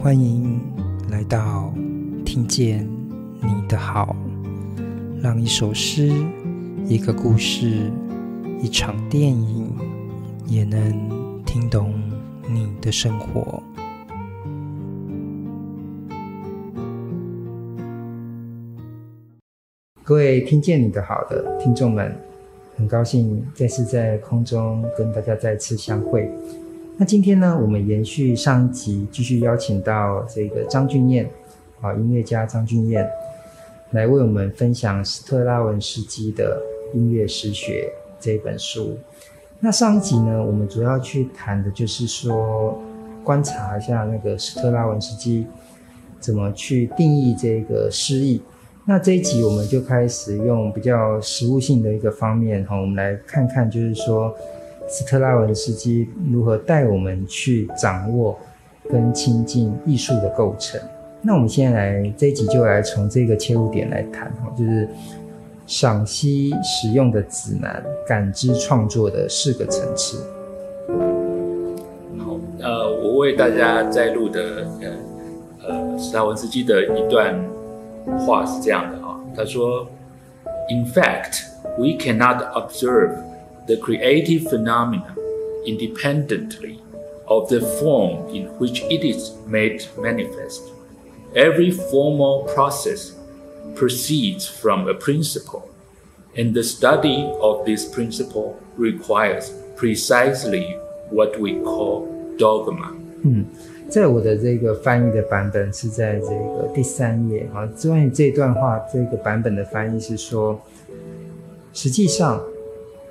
欢迎来到听见你的好，让一首诗、一个故事、一场电影，也能听懂你的生活。各位听见你的好的听众们，很高兴再次在空中跟大家再次相会。那今天呢，我们延续上一集，继续邀请到这个张俊彦啊，音乐家张俊彦来为我们分享斯特拉文斯基的音乐诗学这本书。那上一集呢，我们主要去谈的就是说，观察一下那个斯特拉文斯基怎么去定义这个诗意。那这一集我们就开始用比较实物性的一个方面哈，我们来看看，就是说。斯特拉文斯基如何带我们去掌握跟亲近艺术的构成？那我们现在来这一集就来从这个切入点来谈哈，就是赏析使用的指南，感知创作的四个层次。好，呃，我为大家摘录的呃呃斯特拉文斯基的一段话是这样的啊，他说：“In fact, we cannot observe。” The creative phenomena independently of the form in which it is made manifest. Every formal process proceeds from a principle, and the study of this principle requires precisely what we call dogma. 嗯，在我的这个翻译的版本是在这个第三页啊。关于这段话，这个版本的翻译是说，实际上。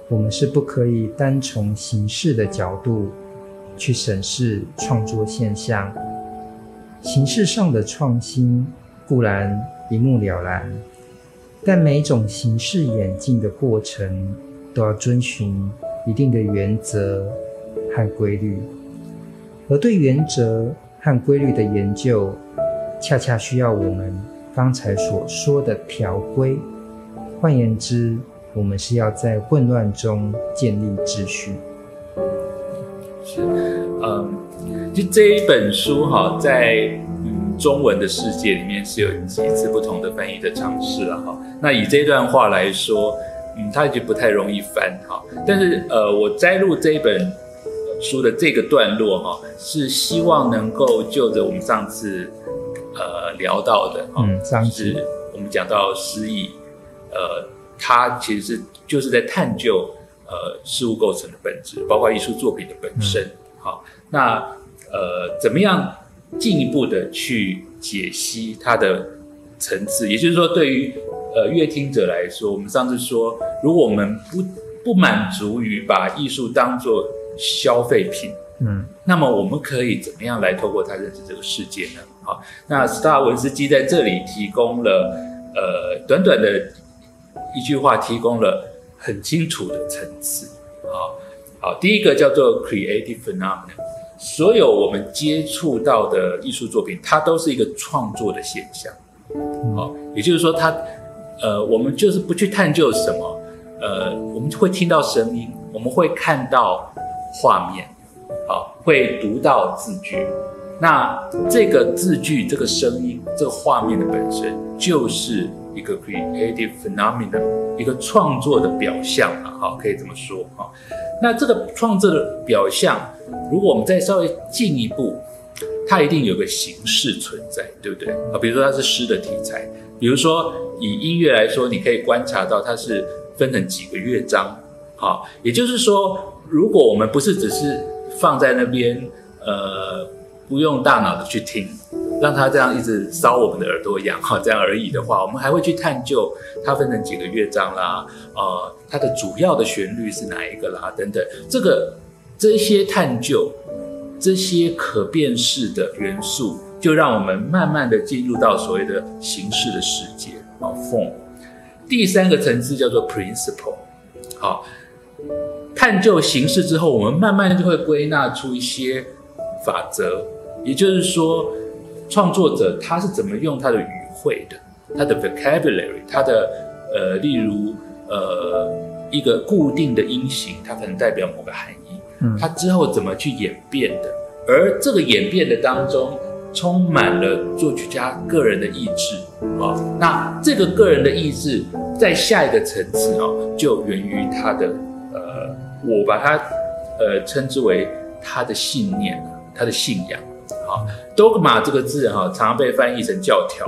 我们是不可以单从形式的角度去审视创作现象。形式上的创新固然一目了然，但每种形式演进的过程都要遵循一定的原则和规律。而对原则和规律的研究，恰恰需要我们刚才所说的条规。换言之，我们是要在混乱中建立秩序。是，嗯，就这一本书哈，在嗯中文的世界里面是有几次不同的翻译的尝试了哈。那以这段话来说，嗯，它已经不太容易翻哈。但是呃，我摘录这一本书的这个段落哈，是希望能够就着我们上次呃聊到的，嗯，上次我们讲到失意，呃。它其实是就是在探究呃事物构成的本质，包括艺术作品的本身。好，那呃怎么样进一步的去解析它的层次？也就是说，对于呃乐听者来说，我们上次说，如果我们不不满足于把艺术当做消费品，嗯，那么我们可以怎么样来透过它认识这个世界呢？好，那斯大文斯基在这里提供了呃短短的。一句话提供了很清楚的层次，好，好，第一个叫做 creative phenomenon，所有我们接触到的艺术作品，它都是一个创作的现象，好，也就是说，它，呃，我们就是不去探究什么，呃，我们会听到声音，我们会看到画面，好，会读到字句，那这个字句、这个声音、这个画面的本身就是。一个 creative phenomenon，一个创作的表象啊，好，可以这么说啊。那这个创作的表象，如果我们再稍微进一步，它一定有个形式存在，对不对啊？比如说它是诗的题材，比如说以音乐来说，你可以观察到它是分成几个乐章，好，也就是说，如果我们不是只是放在那边，呃，不用大脑的去听。让它这样一直烧我们的耳朵痒哈，这样而已的话，我们还会去探究它分成几个乐章啦，呃，它的主要的旋律是哪一个啦，等等。这个这些探究，这些可辨识的元素，就让我们慢慢的进入到所谓的形式的世界啊，form。第三个层次叫做 principle，好，探究形式之后，我们慢慢就会归纳出一些法则，也就是说。创作者他是怎么用他的语汇的，他的 vocabulary，他的呃，例如呃一个固定的音型，它可能代表某个含义，嗯，他之后怎么去演变的，而这个演变的当中，充满了作曲家个人的意志啊。那这个个人的意志，在下一个层次哦，就源于他的呃，我把它呃称之为他的信念，他的信仰。好，dogma 这个字哈，常常被翻译成教条。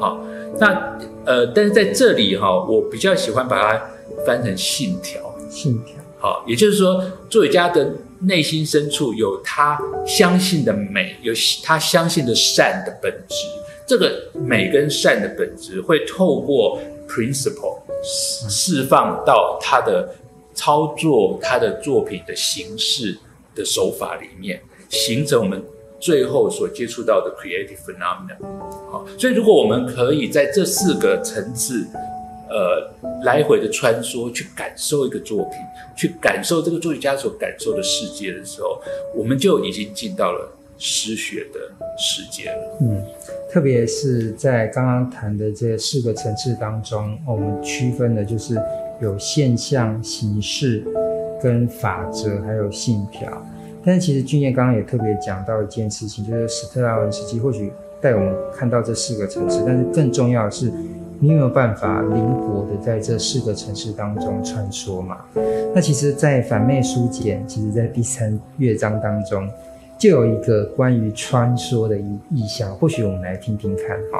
好，那呃，但是在这里哈，我比较喜欢把它翻成信条。信条。好，也就是说，作曲家的内心深处有他相信的美，有他相信的善的本质。这个美跟善的本质会透过 principle 释放到他的操作，他的作品的形式的手法里面，形成我们最后所接触到的 creative phenomenon。好，所以如果我们可以在这四个层次。呃，来回的穿梭，去感受一个作品，去感受这个作曲家所感受的世界的时候，我们就已经进到了诗学的世界了。嗯，特别是在刚刚谈的这四个层次当中，我们区分的就是有现象、形式、跟法则，还有信条。但是其实俊彦刚刚也特别讲到一件事情，就是史特拉文斯基或许带我们看到这四个层次，但是更重要的是。你有没有办法灵活的在这四个层次当中穿梭嘛？那其实，在反面书简，其实在第三乐章当中，就有一个关于穿梭的意意象，或许我们来听听看哈。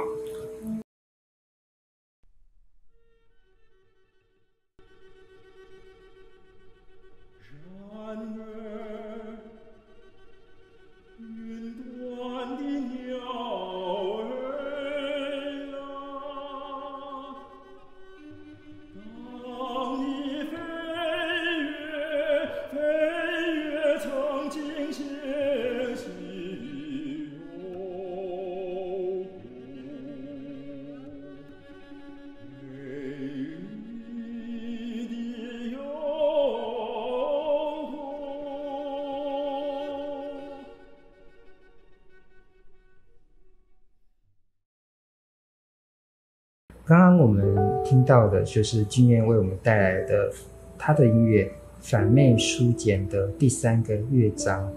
我们听到的就是俊彦为我们带来的他的音乐《反妹书简》的第三个乐章。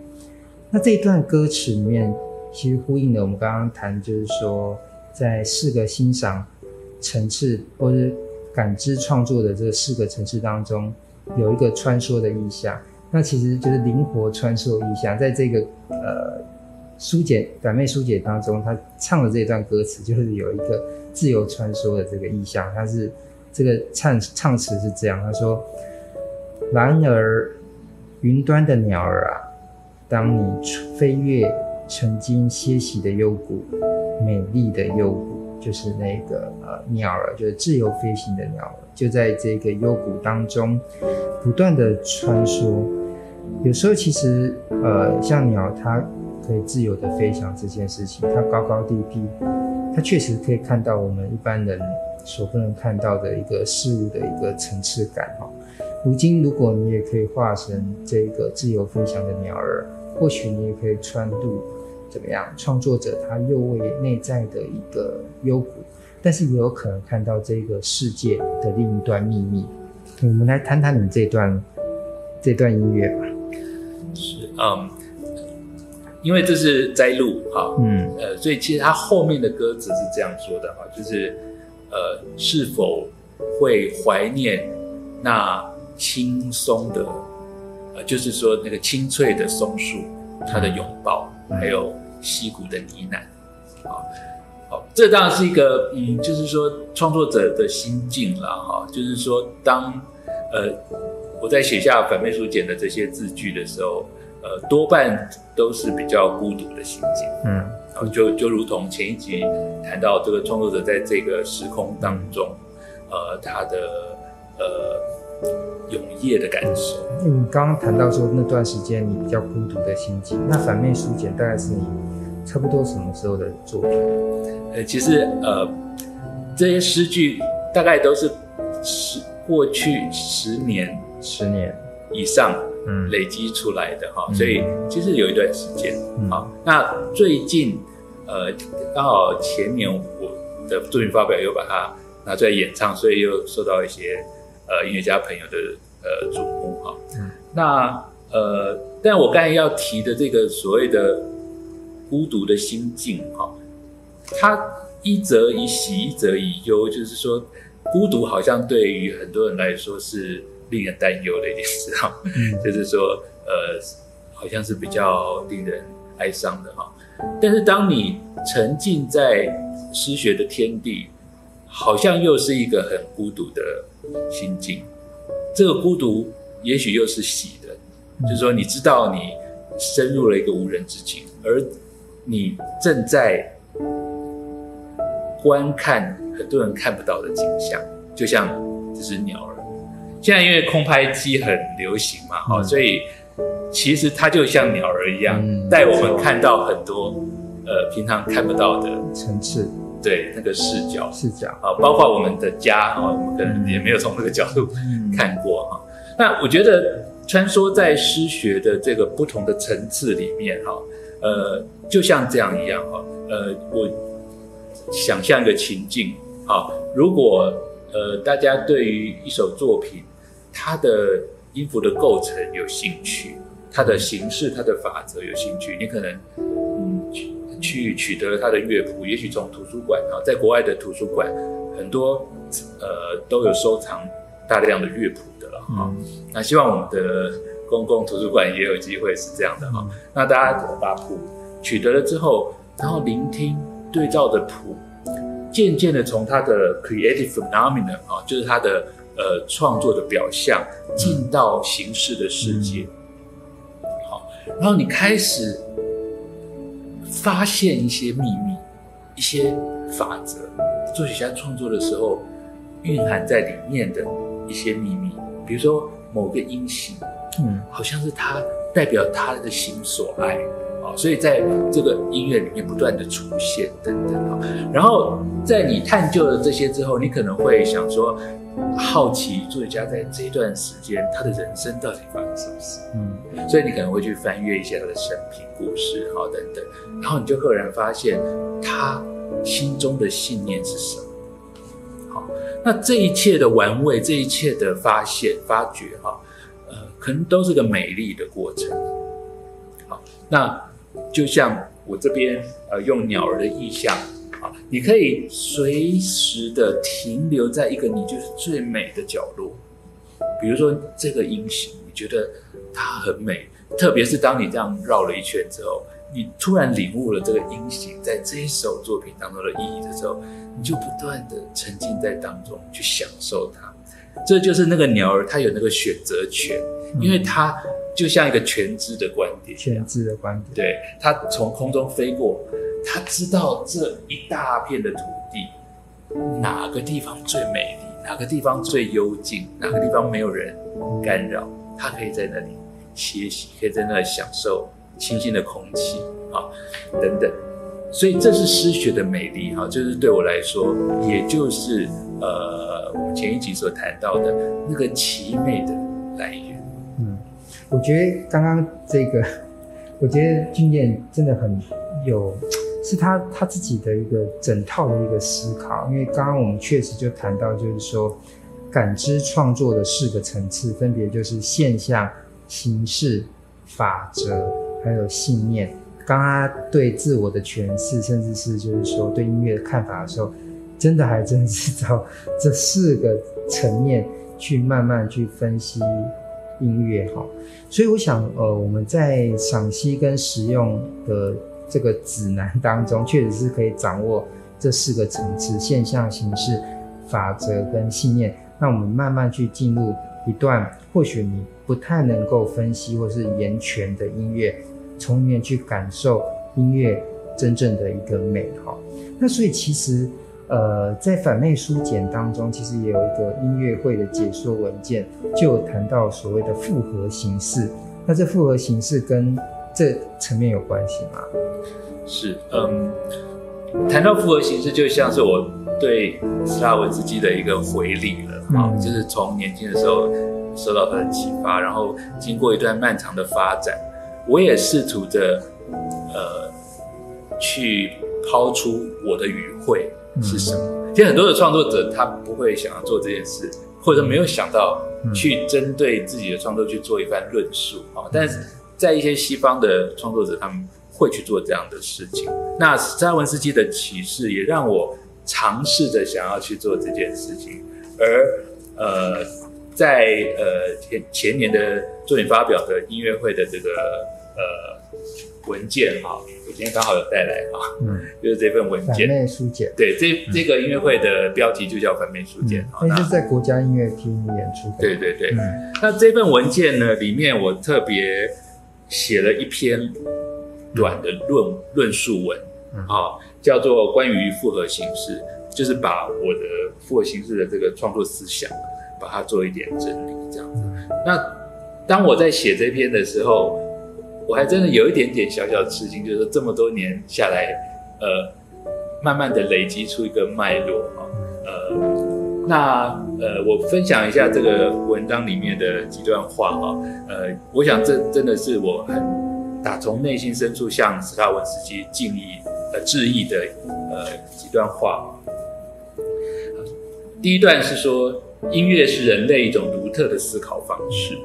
那这一段歌词里面，其实呼应了我们刚刚谈，就是说，在四个欣赏层次或是感知创作的这四个层次当中，有一个穿梭的意象。那其实就是灵活穿梭意象，在这个呃书简反妹书简当中，他唱的这段歌词就是有一个。自由穿梭的这个意象，它是这个唱唱词是这样，他说：“然而，云端的鸟儿啊，当你飞越曾经歇息的幽谷，美丽的幽谷，就是那个呃鸟儿，就是自由飞行的鸟儿，就在这个幽谷当中不断的穿梭。有时候其实呃，像鸟它可以自由的飞翔这件事情，它高高低低。”它确实可以看到我们一般人所不能看到的一个事物的一个层次感哈。如今，如果你也可以化身这个自由飞翔的鸟儿，或许你也可以穿度怎么样？创作者他又为内在的一个幽谷，但是也有可能看到这个世界的另一段秘密。我们来谈谈你这段这段音乐吧。是，嗯。因为这是摘录哈，嗯，呃，所以其实他后面的歌词是这样说的哈，就是，呃，是否会怀念那轻松的，呃，就是说那个清脆的松树，它的拥抱，还有溪谷的呢喃，啊，好，这当然是一个，嗯，就是说创作者的心境了哈，就是说当，呃，我在写下反面书简的这些字句的时候。呃，多半都是比较孤独的心境，嗯，然后就就如同前一集谈到这个创作者在这个时空当中，呃，他的呃永夜的感受。嗯，你刚刚谈到说那段时间你比较孤独的心境，那反面书简大概是你差不多什么时候的作品？呃，其实呃这些诗句大概都是十过去十年十年以上。嗯，累积出来的哈，所以其实有一段时间啊。那最近，呃，刚好前年我的作品发表又把它拿出来演唱，所以又受到一些呃音乐家朋友的呃瞩目哈。嗯，那呃，但我刚才要提的这个所谓的孤独的心境哈，它一则以喜，一则以忧，就是说孤独好像对于很多人来说是令人担忧的一件事哈，就是说呃好像是比较令人哀伤的哈。但是当你沉浸在失学的天地，好像又是一个很孤独的心境。这个孤独也许又是喜的，就是说你知道你深入了一个无人之境，而你正在观看很多人看不到的景象，就像这只鸟儿。现在因为空拍机很流行嘛，哈、嗯，所以其实它就像鸟儿一样，带、嗯、我们看到很多呃平常看不到的层次。对那个视角，视角。啊，包括我们的家啊，我们可能也没有从那个角度看过哈。那我觉得穿梭在诗学的这个不同的层次里面哈，呃，就像这样一样哈，呃，我想象一个情境啊，如果呃大家对于一首作品它的音符的构成有兴趣，它的形式、它的法则有兴趣，你可能嗯。去取得了它的乐谱，也许从图书馆啊，在国外的图书馆很多呃都有收藏大量的乐谱的了哈。嗯、那希望我们的公共图书馆也有机会是这样的哈。嗯、那大家把谱取得了之后，然后聆听对照的谱，渐渐的从他的 creative phenomenon 啊，就是他的呃创作的表象，进到形式的世界。好、嗯，然后你开始。发现一些秘密，一些法则，作曲家创作的时候蕴含在里面的一些秘密，比如说某个音型，嗯，好像是他代表他的心所爱啊，所以在这个音乐里面不断的出现等等啊。然后在你探究了这些之后，你可能会想说。好奇作曲家在这一段时间他的人生到底发生什么事？嗯，所以你可能会去翻阅一些他的生平故事，好等等，然后你就赫然发现他心中的信念是什么？好，那这一切的玩味，这一切的发现、发掘，哈，呃，可能都是个美丽的过程。好，那就像我这边呃用鸟儿的意象啊。你可以随时的停留在一个你就是最美的角落，比如说这个音型，你觉得它很美，特别是当你这样绕了一圈之后，你突然领悟了这个音型在这一首作品当中的意义的时候，你就不断的沉浸在当中去享受它。这就是那个鸟儿，它有那个选择权，因为它就像一个全知的观点，全知的观点，对，他从空中飞过。他知道这一大片的土地，哪个地方最美丽，哪个地方最幽静，哪个地方没有人干扰，他可以在那里歇息，可以在那里享受清新的空气啊，等等。所以这是诗学的美丽哈，就是对我来说，也就是呃，我们前一集所谈到的那个奇美的来源。我觉得刚刚这个，我觉得俊彦真的很有。是他他自己的一个整套的一个思考，因为刚刚我们确实就谈到，就是说感知创作的四个层次，分别就是现象、形式、法则，还有信念。刚刚对自我的诠释，甚至是就是说对音乐的看法的时候，真的还真是找这四个层面去慢慢去分析音乐哈。所以我想，呃，我们在赏析跟使用的。这个指南当中，确实是可以掌握这四个层次：现象、形式、法则跟信念。那我们慢慢去进入一段，或许你不太能够分析或是言诠的音乐，从里面去感受音乐真正的一个美好。那所以其实，呃，在反内书简当中，其实也有一个音乐会的解说文件，就有谈到所谓的复合形式。那这复合形式跟这层面有关系吗？是，嗯，谈到复合形式，就像是我对斯拉文斯基的一个回礼了啊，嗯、就是从年轻的时候受到他的启发，然后经过一段漫长的发展，我也试图着呃去抛出我的语汇是什么。嗯、其实很多的创作者他不会想要做这件事，或者没有想到去针对自己的创作去做一番论述啊，但是。在一些西方的创作者，他们会去做这样的事情。那史特拉文斯基的启示也让我尝试着想要去做这件事情。而呃，在呃前前年的作品发表的音乐会的这个呃文件哈，我今天刚好有带来哈，嗯，就是这份文件。反面书简。对，这这个音乐会的标题就叫反面书简。那是在国家音乐厅演出的。对对对。嗯、那这份文件呢，里面我特别写了一篇短的论论述文，啊、嗯，叫做关于复合形式。就是把我的复合形式的这个创作思想，把它做一点整理，这样子。那当我在写这篇的时候，我还真的有一点点小小的吃惊，就是说这么多年下来，呃，慢慢的累积出一个脉络哈。呃，那呃，我分享一下这个文章里面的几段话哈。呃，我想这真的是我很打从内心深处向史特拉文斯基敬意呃致意的呃几段话。第一段是说，音乐是人类一种独特的思考方式。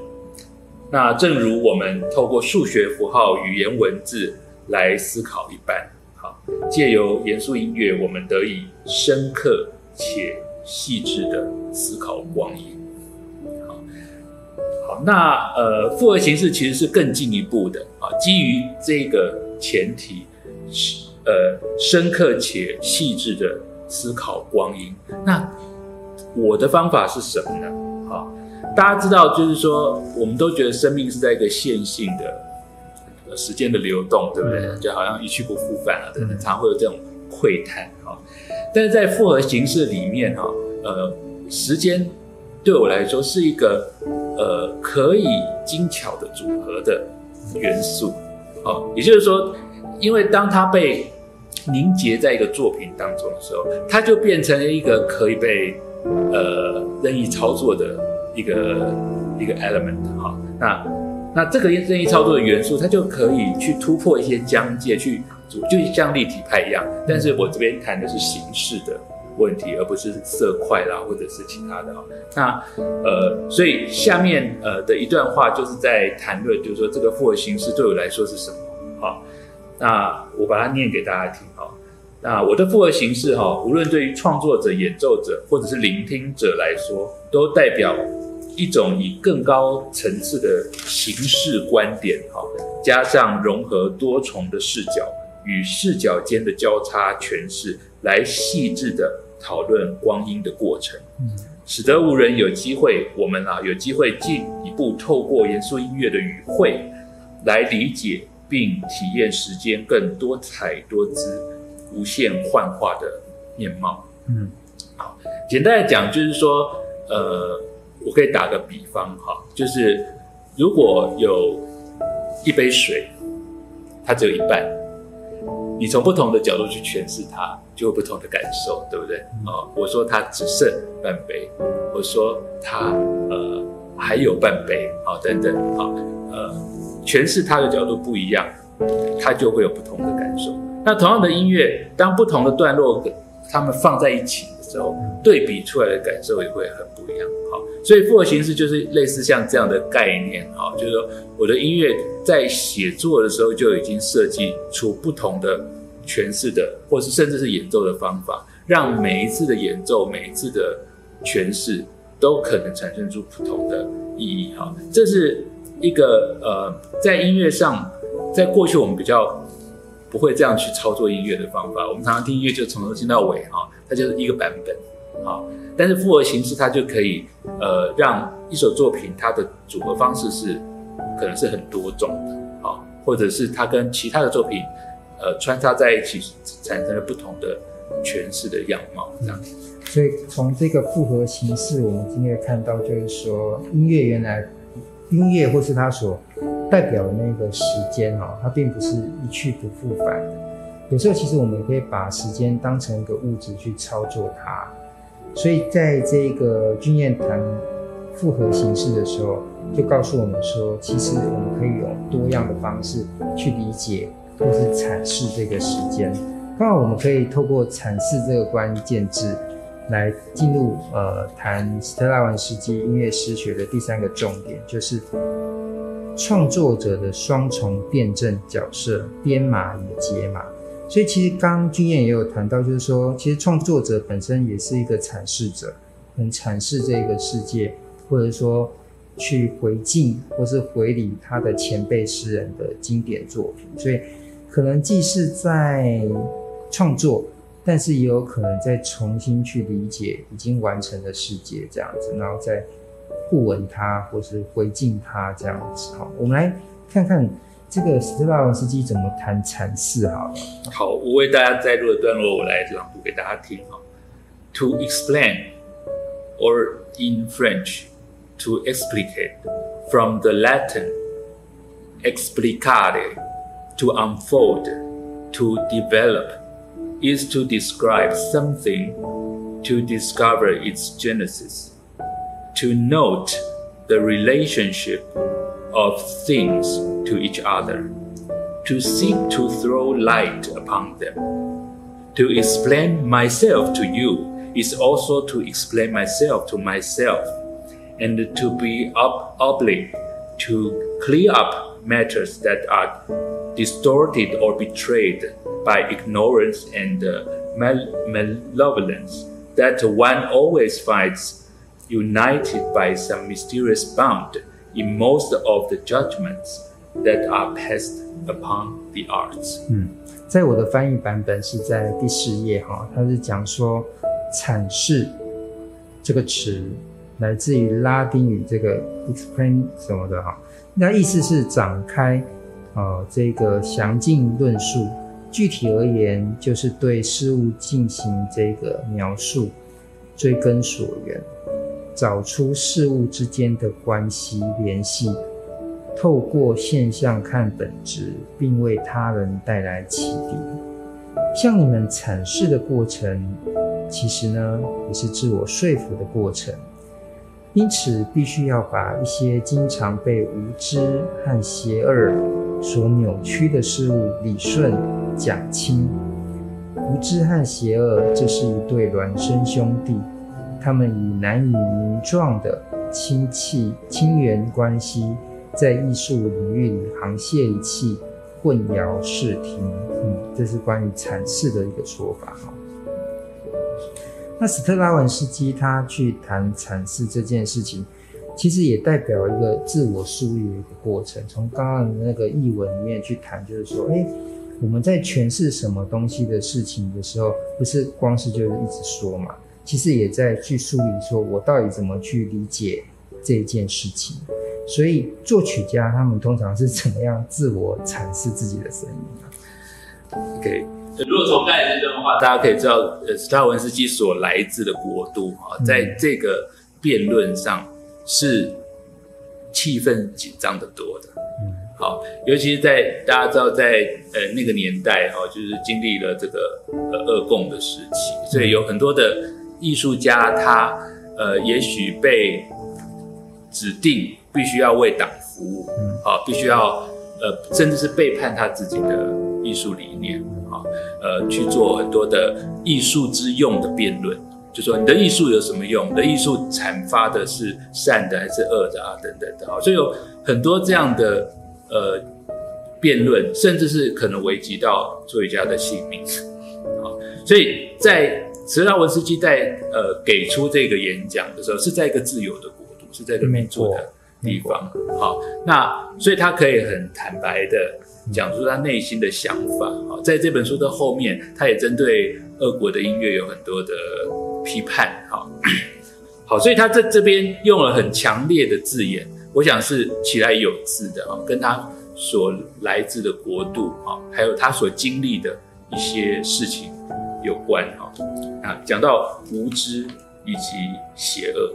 那正如我们透过数学符号、语言文字来思考一般，好，借由严肃音乐，我们得以深刻且细致的思考光阴。好，好，那呃，复合形式其实是更进一步的啊，基于这个前提，是呃，深刻且细致的思考光阴。那我的方法是什么呢？好，大家知道，就是说，我们都觉得生命是在一个线性的时间的流动，对不对？就好像一去不复返了，等等，常会有这种窥探哈。但是在复合形式里面哈，呃，时间对我来说是一个呃可以精巧的组合的元素，哦，也就是说，因为当它被凝结在一个作品当中的时候，它就变成了一个可以被呃，任意操作的一个一个 element 哈，那那这个任意操作的元素，它就可以去突破一些疆界，去就像立体派一样。但是我这边谈的是形式的问题，而不是色块啦，或者是其他的哈。那呃，所以下面呃的一段话就是在谈论，就是说这个复合形式对我来说是什么？好，那我把它念给大家听哈。那我的复合形式哈，无论对于创作者、演奏者或者是聆听者来说，都代表一种以更高层次的形式观点哈，加上融合多重的视角与视角间的交叉诠释，来细致的讨论光阴的过程，使得无人有机会，我们啊有机会进一步透过严肃音乐的语汇来理解并体验时间更多彩多姿。无限幻化的面貌。嗯，好，简单来讲就是说，呃，我可以打个比方哈，就是如果有一杯水，它只有一半，你从不同的角度去诠释它，就有不同的感受，对不对？啊，我说它只剩半杯，我说它呃还有半杯，好，等等，好，呃，诠释它的角度不一样，它就会有不同的感受。那同样的音乐，当不同的段落，它们放在一起时候，对比出来的感受也会很不一样。好，所以复合形式就是类似像这样的概念。好，就是说我的音乐在写作的时候就已经设计出不同的诠释的，或是甚至是演奏的方法，让每一次的演奏、每一次的诠释都可能产生出不同的意义。哈，这是一个呃，在音乐上，在过去我们比较。不会这样去操作音乐的方法。我们常常听音乐就从头听到尾哈，它就是一个版本啊。但是复合形式它就可以呃让一首作品它的组合方式是可能是很多种的啊，或者是它跟其他的作品呃穿插在一起产生了不同的诠释的样貌这样。所以从这个复合形式，我们今天看到就是说音乐原来音乐或是它所。代表的那个时间哦，它并不是一去不复返的。有时候其实我们也可以把时间当成一个物质去操作它。所以在这个钧砚谈复合形式的时候，就告诉我们说，其实我们可以用多样的方式去理解或是阐释这个时间。刚好我们可以透过阐释这个关键字，来进入呃谈斯特拉文斯基音乐诗学的第三个重点，就是。创作者的双重辩证角色，编码与解码。所以其实刚刚钧彦也有谈到，就是说，其实创作者本身也是一个阐释者，很阐释这个世界，或者说去回敬或是回礼他的前辈诗人的经典作品。所以可能既是在创作，但是也有可能再重新去理解已经完成的世界这样子，然后再互文它或是回敬它这样子。好，我们来看看。这个斯特拉文斯基怎么谈阐释？好了，好，我为大家摘录的段落，我来朗读给大家听哈。To explain, or in French, to explicate, from the Latin explicare, to unfold, to develop, is to describe something, to discover its genesis, to note the relationship of things to each other, to seek to throw light upon them. To explain myself to you is also to explain myself to myself, and to be ob- obliged to clear up matters that are distorted or betrayed by ignorance and uh, mal- malevolence that one always finds united by some mysterious bond in most of the judgments that are passed upon the arts。嗯，在我的翻译版本是在第四页哈，它是讲说阐释这个词来自于拉丁语这个 explain 什么的哈，那意思是展开呃这个详尽论述，具体而言就是对事物进行这个描述，追根溯源。找出事物之间的关系联系，透过现象看本质，并为他人带来启迪。向你们阐释的过程，其实呢也是自我说服的过程。因此，必须要把一些经常被无知和邪恶所扭曲的事物理顺讲清。无知和邪恶，这是一对孪生兄弟。他们以难以名状的亲戚亲缘关系，在艺术领域里沆瀣一气，混淆视听。嗯，这是关于阐释的一个说法哈。那斯特拉文斯基他去谈阐释这件事情，其实也代表一个自我梳理的一个过程。从刚刚的那个译文里面去谈，就是说，哎，我们在诠释什么东西的事情的时候，不是光是就是一直说嘛。其实也在去梳理，说我到底怎么去理解这件事情。所以作曲家他们通常是怎么样自我阐释自己的声音呢？OK，如果从刚才这段话，大家可以知道，呃，斯特拉文斯基所来自的国度啊，在这个辩论上是气氛紧张的多的。嗯，好，尤其是在大家知道在呃那个年代哈，就是经历了这个呃俄共的时期，所以有很多的。艺术家他呃，也许被指定必须要为党服务，啊，必须要呃，甚至是背叛他自己的艺术理念，啊，呃，去做很多的艺术之用的辩论，就说你的艺术有什么用？你的艺术阐发的是善的还是恶的啊？等等的，啊，所以有很多这样的呃辩论，甚至是可能危及到作曲家的性命，啊，所以在。斯特拉文斯基在呃给出这个演讲的时候，是在一个自由的国度，是在一个民主的地方。好，那所以他可以很坦白的讲出他内心的想法。好，在这本书的后面，他也针对俄国的音乐有很多的批判。好，好，所以他在这边用了很强烈的字眼，我想是其来有自的啊，跟他所来自的国度啊，还有他所经历的一些事情有关哈。啊，讲到无知以及邪恶，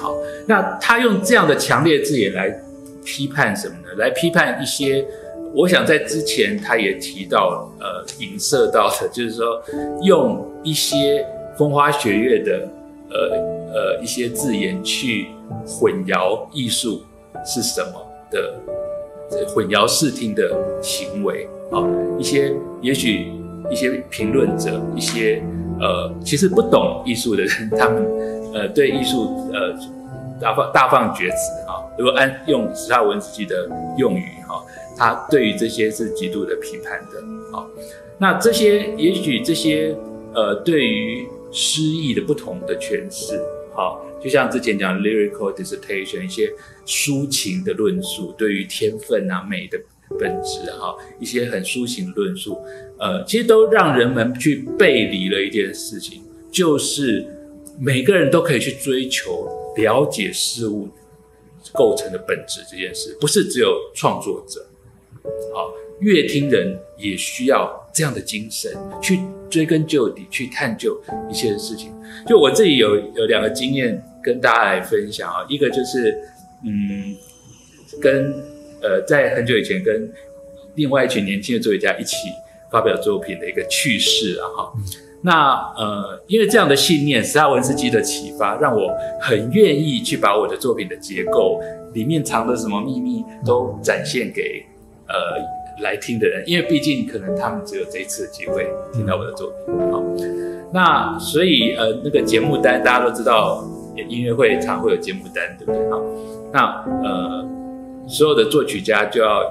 好，那他用这样的强烈字眼来批判什么呢？来批判一些，我想在之前他也提到，呃，影射到的，就是说用一些风花雪月的，呃呃一些字眼去混淆艺术是什么的，混淆视听的行为啊，一些也许一些评论者一些。呃，其实不懂艺术的人，他们呃对艺术呃大放大放厥词哈。如果按用十大文字记的用语哈，他对于这些是极度的批判的啊。那这些也许这些呃，对于诗意的不同的诠释，好，就像之前讲 lyrical dissertation 一些抒情的论述，对于天分啊美的本质哈，一些很抒情论述，呃，其实都让人们去背离了一件事情，就是每个人都可以去追求了解事物构成的本质这件事，不是只有创作者，好，乐听人也需要这样的精神去追根究底，去探究一切的事情。就我自己有有两个经验跟大家来分享啊，一个就是嗯，跟呃在很久以前跟另外一群年轻的作曲家一起发表作品的一个趣事啊哈。那呃，因为这样的信念，斯拉文斯基的启发，让我很愿意去把我的作品的结构里面藏的什么秘密都展现给呃来听的人，因为毕竟可能他们只有这一次的机会听到我的作品。好，那所以呃那个节目单大家都知道，音乐会常会有节目单，对不对？好，那呃所有的作曲家就要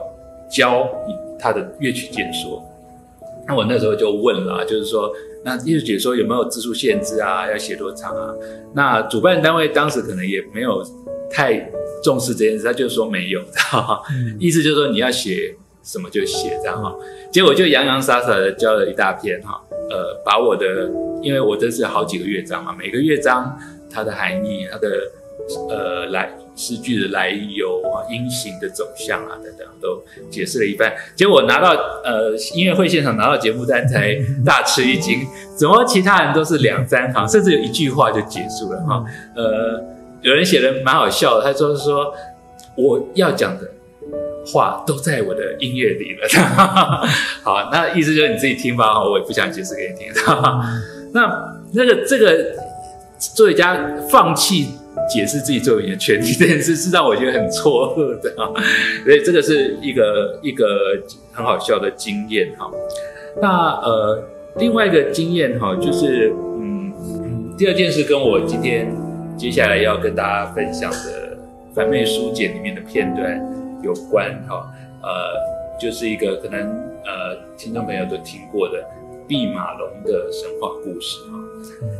教他的乐曲解说。那我那时候就问了，就是说。那艺术解说有没有字数限制啊？要写多长啊？那主办单位当时可能也没有太重视这件事，他就说没有，知道吗？嗯、意思就是说你要写什么就写这样哈。结果就洋洋洒洒的教了一大篇哈，呃，把我的，因为我这是好几个乐章嘛，每个乐章它的含义，它的呃来。诗句的来由啊，音型的走向啊，等等，都解释了一番。结果拿到呃音乐会现场拿到节目单，才大吃一惊，怎么其他人都是两三行，甚至有一句话就结束了哈。呃，有人写的蛮好笑的，他说是说我要讲的话都在我的音乐里了。好，那意思就是你自己听吧，我也不想解释给你听。那那个这个作曲家放弃。解释自己作品的权利这件事，是让我觉得很错愕的啊，所以这个是一个一个很好笑的经验哈。那呃，另外一个经验哈，就是嗯嗯，第二件事跟我今天接下来要跟大家分享的《反面书简》里面的片段有关哈，呃，就是一个可能呃听众朋友都听过的毕马龙的神话故事哈。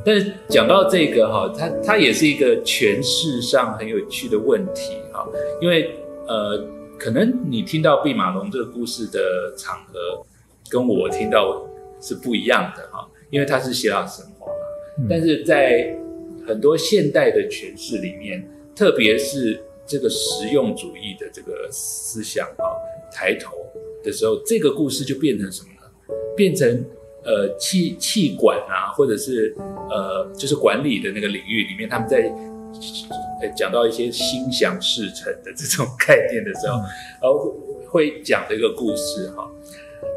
但是讲到这个哈，它它也是一个诠释上很有趣的问题哈，因为呃，可能你听到毕马龙这个故事的场合，跟我听到是不一样的哈，因为它是希腊神话嘛。但是在很多现代的诠释里面，特别是这个实用主义的这个思想啊抬头的时候，这个故事就变成什么呢？变成。呃，气气管啊，或者是呃，就是管理的那个领域里面，他们在呃讲到一些心想事成的这种概念的时候，然后，会讲这个故事哈。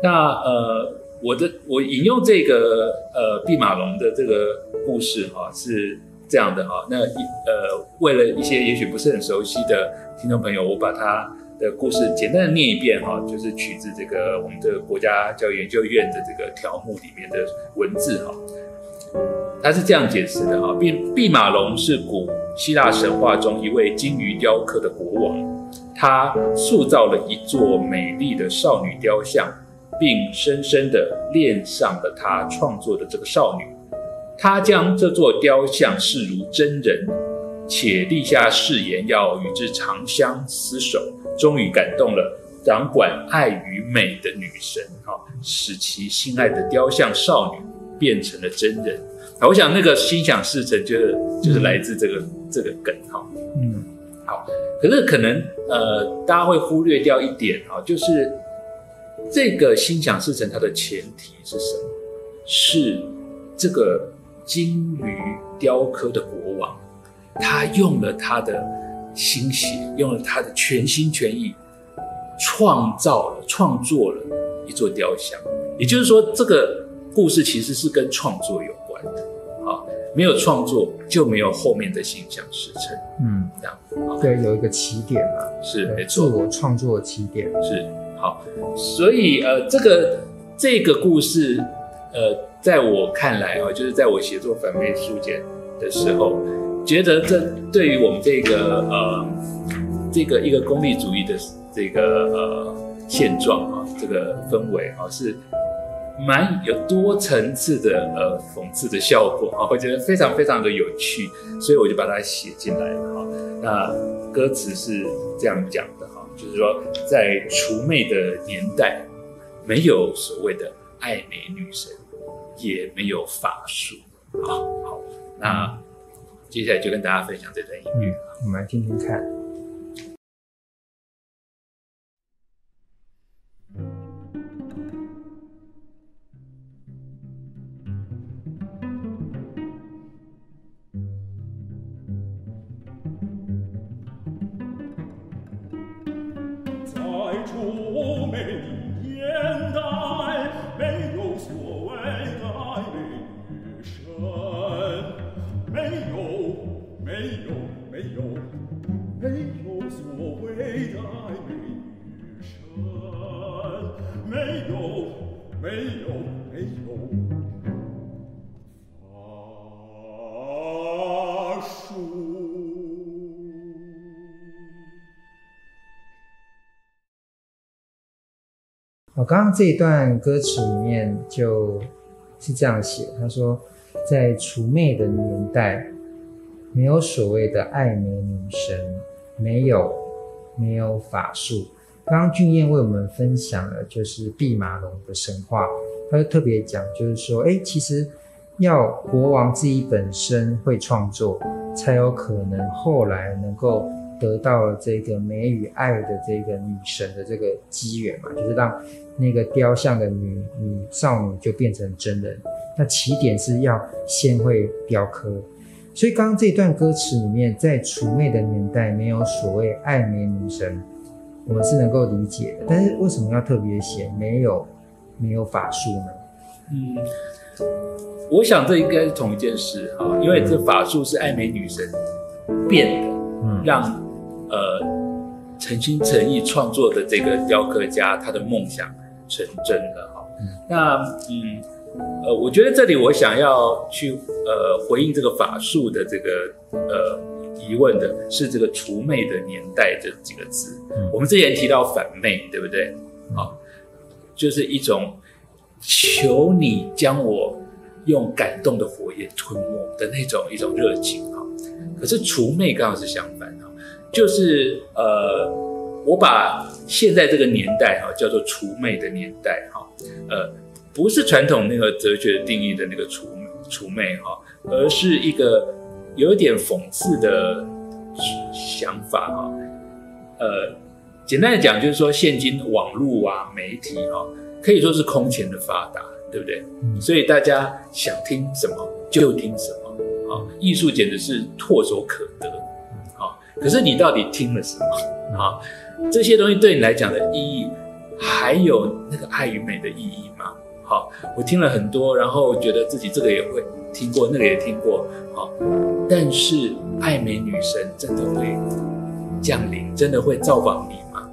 那呃，我的我引用这个呃毕马龙的这个故事哈，是这样的哈。那呃，为了一些也许不是很熟悉的听众朋友，我把它。的故事简单的念一遍哈，就是取自这个我们的国家教育研究院的这个条目里面的文字哈。他是这样解释的哈，毕毕马龙是古希腊神话中一位精于雕刻的国王，他塑造了一座美丽的少女雕像，并深深地恋上了他创作的这个少女。他将这座雕像视如真人，且立下誓言要与之长相厮守。终于感动了掌管爱与美的女神，哈，使其心爱的雕像少女变成了真人。我想那个心想事成，就是就是来自这个、嗯、这个梗，哈，嗯，好。可是可能呃，大家会忽略掉一点，哈，就是这个心想事成它的前提是什么？是这个金鱼雕刻的国王，他用了他的。心血用了他的全心全意，创造了、创作了一座雕像。也就是说，这个故事其实是跟创作有关的。啊，没有创作就没有后面的心想事成。嗯，这样。对，有一个起点嘛，是没错，自我创作的起点是好。所以呃，这个这个故事呃，在我看来啊，就是在我写作《反面书简》的时候。觉得这对于我们这个呃这个一个功利主义的这个呃现状啊，这个氛围啊，是蛮有多层次的呃讽刺的效果啊，我觉得非常非常的有趣，所以我就把它写进来了哈。那歌词是这样讲的哈，就是说在除魅的年代，没有所谓的爱美女神，也没有法术。啊，好，那。接下来就跟大家分享这段音乐，我们来听听看。没有没有没有所谓的爱女神，没有没有没有。我刚刚这一段歌词里面就是这样写，他说，在除魅的年代，没有所谓的爱美女神，没有，没有法术。刚刚俊彦为我们分享了就是弼马龙的神话，他就特别讲，就是说，哎，其实要国王自己本身会创作，才有可能后来能够。得到这个美与爱的这个女神的这个机缘嘛，就是让那个雕像的女女少女就变成真人。那起点是要先会雕刻，所以刚刚这段歌词里面，在除魅的年代没有所谓爱美女神，我们是能够理解的。但是为什么要特别写没有没有法术呢？嗯，我想这应该是同一件事哈，因为这法术是爱美女神变的，嗯，让。呃，诚心诚意创作的这个雕刻家，他的梦想成真了哈。嗯，那嗯，呃，我觉得这里我想要去呃回应这个法术的这个呃疑问的是这个除魅的年代这几个字。嗯，我们之前提到反魅，对不对？啊，就是一种求你将我用感动的火焰吞没的那种一种热情哈。可是除魅刚好是相反。就是呃，我把现在这个年代哈叫做除魅的年代哈，呃，不是传统那个哲学定义的那个除除魅哈，而是一个有一点讽刺的想法哈。呃，简单的讲就是说，现今网络啊、媒体哈，可以说是空前的发达，对不对？所以大家想听什么就听什么啊，艺术简直是唾手可得啊。可是你到底听了什么？啊，这些东西对你来讲的意义，还有那个爱与美的意义吗？好，我听了很多，然后觉得自己这个也会听过，那个也听过，好，但是爱美女神真的会降临，真的会造访你吗？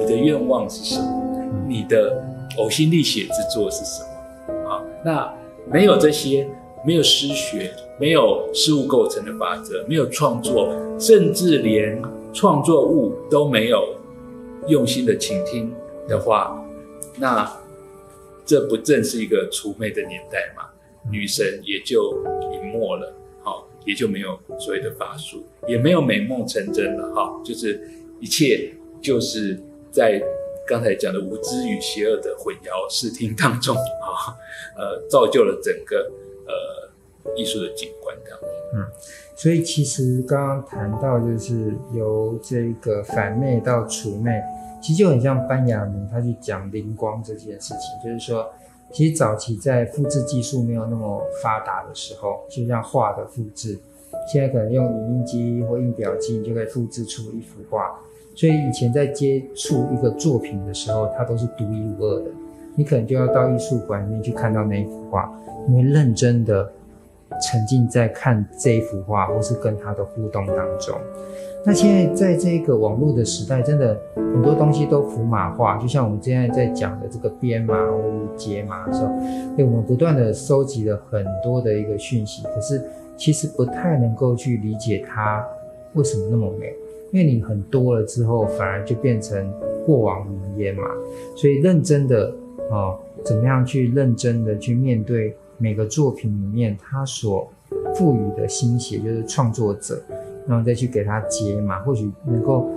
你的愿望是什么？你的呕心沥血之作是什么？好，那没有这些。没有诗学，没有事物构成的法则，没有创作，甚至连创作物都没有用心的倾听的话，那这不正是一个除魅的年代吗？女神也就隐没了，好，也就没有所谓的法术，也没有美梦成真了，哈，就是一切就是在刚才讲的无知与邪恶的混淆视听当中，啊，呃，造就了整个。呃，艺术的景观这样。嗯，所以其实刚刚谈到，就是由这个反魅到除魅，其实就很像班雅明他去讲灵光这件事情，就是说，其实早期在复制技术没有那么发达的时候，就像画的复制，现在可能用影印机或印表机，你就可以复制出一幅画。所以以前在接触一个作品的时候，它都是独一无二的，你可能就要到艺术馆里面去看到那一幅画。因为认真的沉浸在看这一幅画，或是跟他的互动当中。那现在在这个网络的时代，真的很多东西都符码化，就像我们现在在讲的这个编码或者解码的时候，对，我们不断的收集了很多的一个讯息，可是其实不太能够去理解它为什么那么美，因为你很多了之后，反而就变成过往云烟嘛。所以认真的哦，怎么样去认真的去面对每个作品里面它所赋予的心血，就是创作者，然后再去给它解码，或许能够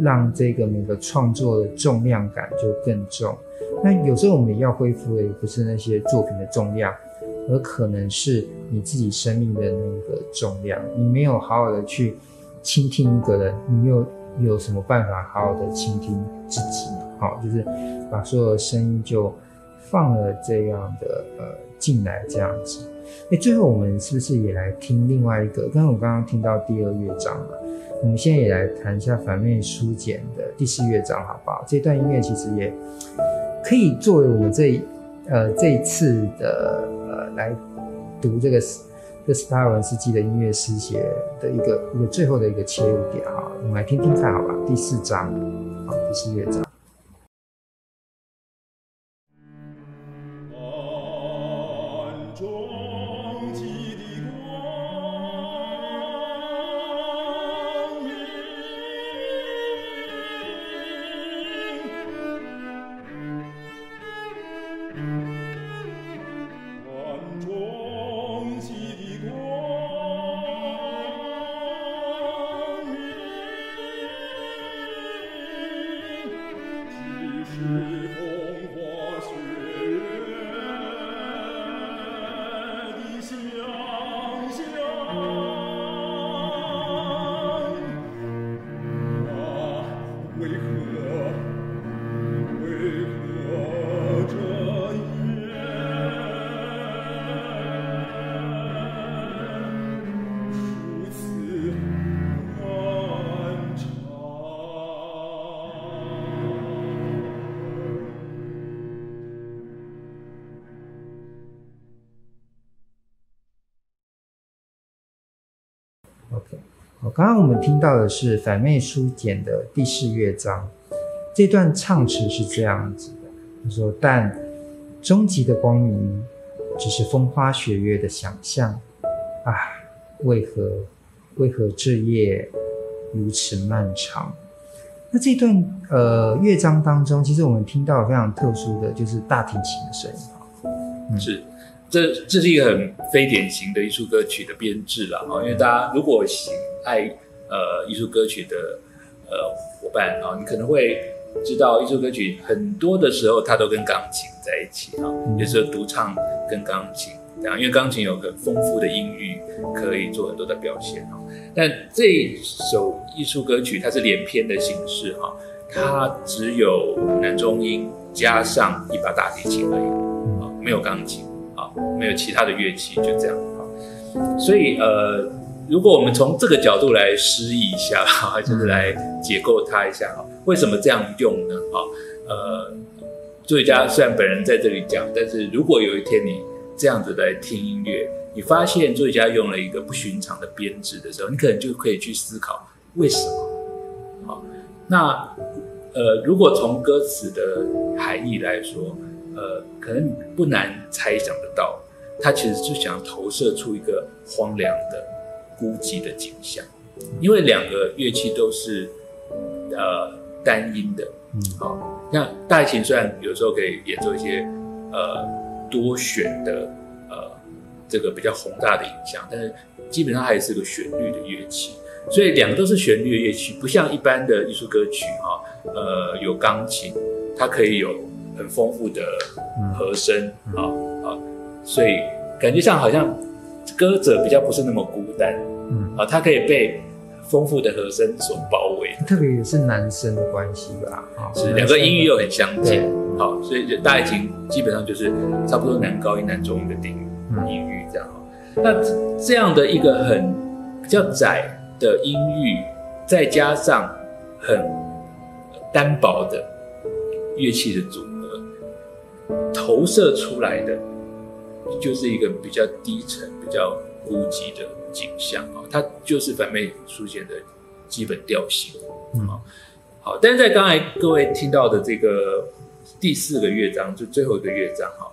让这个每个创作的重量感就更重。那有时候我们要恢复的也不是那些作品的重量。而可能是你自己生命的那个重量，你没有好好的去倾听一个人，你又有什么办法好好的倾听自己？好，就是把所有的声音就放了这样的呃进来这样子。哎，最后我们是不是也来听另外一个？刚刚我刚刚听到第二乐章了，我们现在也来谈一下反面书简的第四乐章，好不好？这段音乐其实也可以作为我们这呃这一次的呃。来读这个哥斯达文斯基的音乐诗写的一个一个最后的一个切入点哈，我们来听听看好吧？第四章，好，第四乐章。刚刚我们听到的是反面书简的第四乐章，这段唱词是这样子的：他说，但终极的光明只是风花雪月的想象啊，为何为何这夜如此漫长？那这段呃乐章当中，其实我们听到非常特殊的就是大提琴的声音嗯，是。这这是一个很非典型的艺术歌曲的编制了啊，因为大家如果喜爱呃艺术歌曲的呃伙伴啊，你可能会知道艺术歌曲很多的时候它都跟钢琴在一起啊，有时候独唱跟钢琴这样，因为钢琴有很丰富的音域，可以做很多的表现啊。但这首艺术歌曲它是连篇的形式哈，它只有男中音加上一把大提琴而已啊，没有钢琴。没有其他的乐器，就这样啊。所以呃，如果我们从这个角度来诗意一下哈，就是来解构它一下哈，为什么这样用呢？啊，呃，作曲家虽然本人在这里讲，但是如果有一天你这样子来听音乐，你发现作曲家用了一个不寻常的编制的时候，你可能就可以去思考为什么。好，那呃，如果从歌词的含义来说。呃，可能不难猜想得到，他其实就想投射出一个荒凉的、孤寂的景象，因为两个乐器都是呃单音的，嗯，好，那大提琴虽然有时候可以演奏一些呃多弦的呃这个比较宏大的影像，但是基本上还是个旋律的乐器，所以两个都是旋律的乐器，不像一般的艺术歌曲哈，呃，有钢琴，它可以有。很丰富的和声啊啊，所以感觉上好像歌者比较不是那么孤单，嗯啊，他可以被丰富的和声所包围。特别也是男生的关系吧，啊，是两个音域又很相近，好，所以就大提琴基本上就是差不多男高音、男中音的定音域这样。那这样的一个很比较窄的音域，再加上很单薄的乐器的组。投射出来的就是一个比较低沉、比较孤寂的景象啊，它就是反面出现的基本调性。嗯，好，但是在刚才各位听到的这个第四个乐章，就最后一个乐章哈，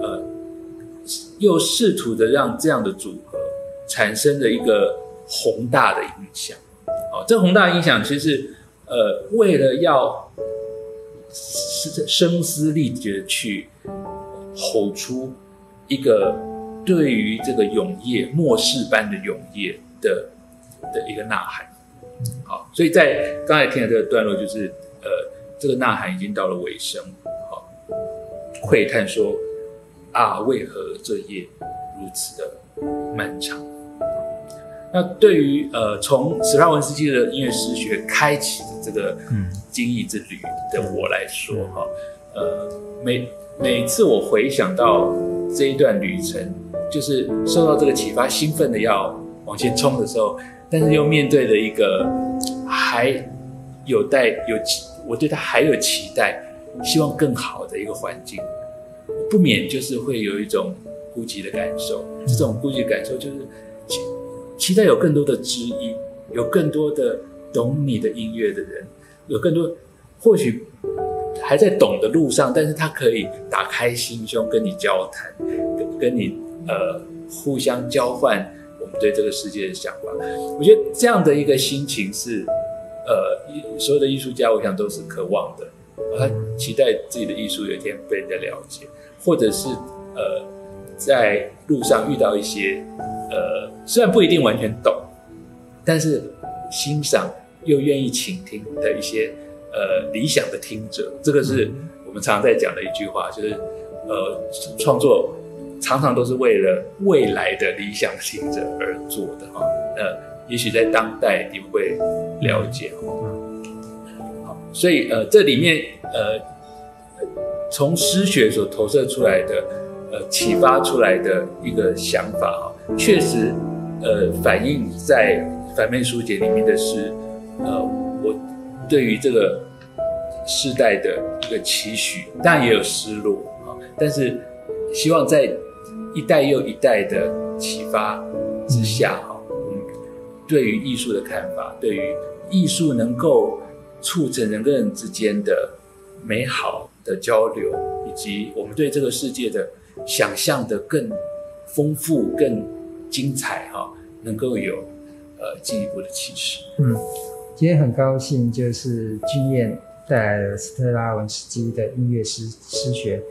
呃，又试图的让这样的组合产生了一个宏大的影响。哦，这宏大的影响其实是呃，为了要声嘶力竭的去吼出一个对于这个永夜末世般的永夜的的一个呐喊。好，所以在刚才听的这个段落，就是呃，这个呐喊已经到了尾声。好，喟叹说啊，为何这夜如此的漫长？那对于呃，从史拉文斯基的音乐诗学开启的这个嗯经义之旅的我来说，哈、嗯，呃，每每次我回想到这一段旅程，就是受到这个启发，兴奋的要往前冲的时候，但是又面对着一个还有待有期，我对他还有期待，希望更好的一个环境，不免就是会有一种孤寂的感受。这种孤寂的感受就是。期待有更多的知音，有更多的懂你的音乐的人，有更多或许还在懂的路上，但是他可以打开心胸跟你交谈，跟你呃互相交换我们对这个世界的想法。我觉得这样的一个心情是呃所有的艺术家，我想都是渴望的。他期待自己的艺术有一天被人家了解，或者是呃在路上遇到一些。呃，虽然不一定完全懂，但是欣赏又愿意倾听的一些呃理想的听者，这个是我们常常在讲的一句话，就是呃创作常常都是为了未来的理想听者而做的哈。呃，也许在当代你们会了解所以呃这里面呃从诗学所投射出来的呃启发出来的一个想法哈。确实，呃，反映在反面书简里面的是，呃，我对于这个世代的一个期许，当然也有失落啊，但是希望在一代又一代的启发之下，哈，嗯，对于艺术的看法，对于艺术能够促成人跟人之间的美好的交流，以及我们对这个世界的想象的更丰富、更精彩哈，能够有呃进一步的启示。嗯，今天很高兴，就是君彦带来了斯特拉文斯基的音乐诗诗学，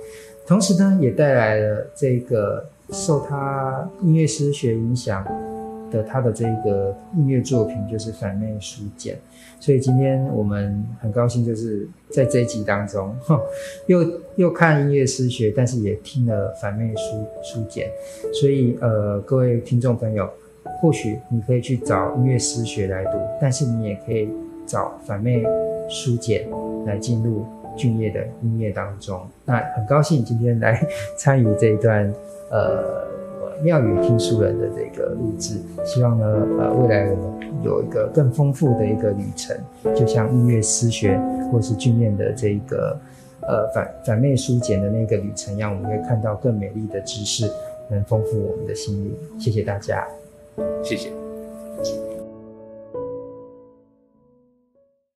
同时呢，也带来了这个受他音乐诗学影响的他的这个音乐作品，就是反面书简。所以今天我们很高兴，就是在这一集当中，又又看音乐诗学，但是也听了反面书书简。所以呃，各位听众朋友，或许你可以去找音乐诗学来读，但是你也可以找反面书简来进入俊业的音乐当中。那很高兴今天来 参与这一段呃。妙语听书人的这个录制，希望呢，呃，未来我们有一个更丰富的一个旅程，就像音乐诗学或是钧砚的这个，呃，反反面书简的那个旅程一样，我们会看到更美丽的知识，能丰富我们的心灵。谢谢大家，谢谢。